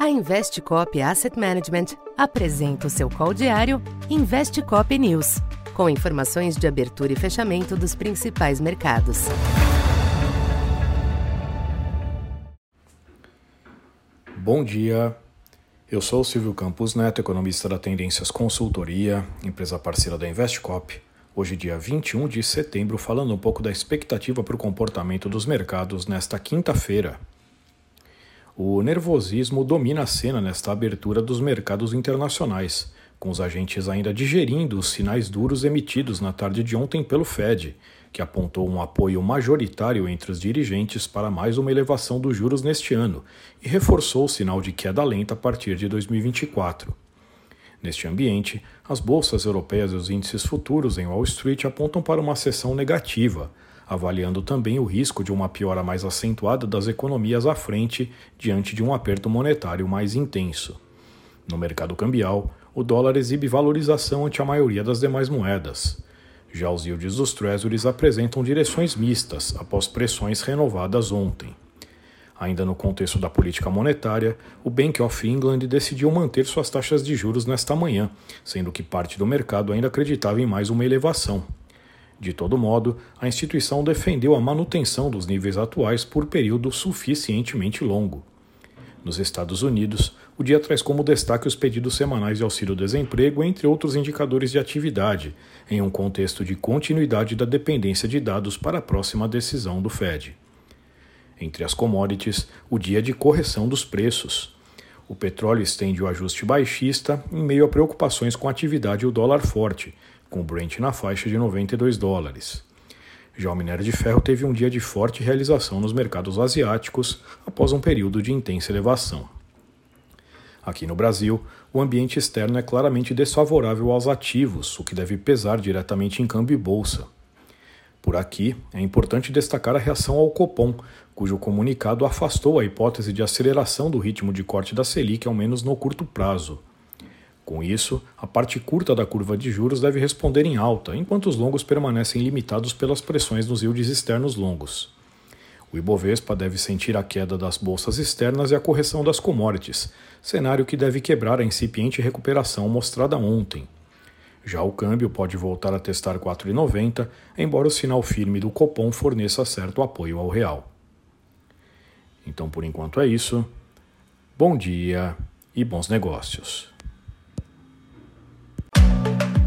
A Investcop Asset Management apresenta o seu call diário Investcop News, com informações de abertura e fechamento dos principais mercados. Bom dia. Eu sou Silvio Campos Neto, economista da Tendências Consultoria, empresa parceira da Investcop. Hoje, dia 21 de setembro, falando um pouco da expectativa para o comportamento dos mercados nesta quinta-feira. O nervosismo domina a cena nesta abertura dos mercados internacionais, com os agentes ainda digerindo os sinais duros emitidos na tarde de ontem pelo Fed, que apontou um apoio majoritário entre os dirigentes para mais uma elevação dos juros neste ano e reforçou o sinal de queda lenta a partir de 2024. Neste ambiente, as bolsas europeias e os índices futuros em Wall Street apontam para uma sessão negativa, avaliando também o risco de uma piora mais acentuada das economias à frente diante de um aperto monetário mais intenso. No mercado cambial, o dólar exibe valorização ante a maioria das demais moedas. Já os yields dos Treasuries apresentam direções mistas após pressões renovadas ontem. Ainda no contexto da política monetária, o Bank of England decidiu manter suas taxas de juros nesta manhã, sendo que parte do mercado ainda acreditava em mais uma elevação. De todo modo, a instituição defendeu a manutenção dos níveis atuais por período suficientemente longo. Nos Estados Unidos, o dia traz como destaque os pedidos semanais de auxílio-desemprego, entre outros indicadores de atividade, em um contexto de continuidade da dependência de dados para a próxima decisão do Fed. Entre as commodities, o dia de correção dos preços. O petróleo estende o ajuste baixista em meio a preocupações com a atividade e o dólar forte, com o Brent na faixa de 92 dólares. Já o minério de ferro teve um dia de forte realização nos mercados asiáticos após um período de intensa elevação. Aqui no Brasil, o ambiente externo é claramente desfavorável aos ativos, o que deve pesar diretamente em câmbio e bolsa. Por aqui, é importante destacar a reação ao Copom, cujo comunicado afastou a hipótese de aceleração do ritmo de corte da Selic, ao menos no curto prazo. Com isso, a parte curta da curva de juros deve responder em alta, enquanto os longos permanecem limitados pelas pressões nos yields externos longos. O Ibovespa deve sentir a queda das bolsas externas e a correção das commodities, cenário que deve quebrar a incipiente recuperação mostrada ontem. Já o câmbio pode voltar a testar 4,90, embora o sinal firme do Copom forneça certo apoio ao real. Então, por enquanto é isso. Bom dia e bons negócios.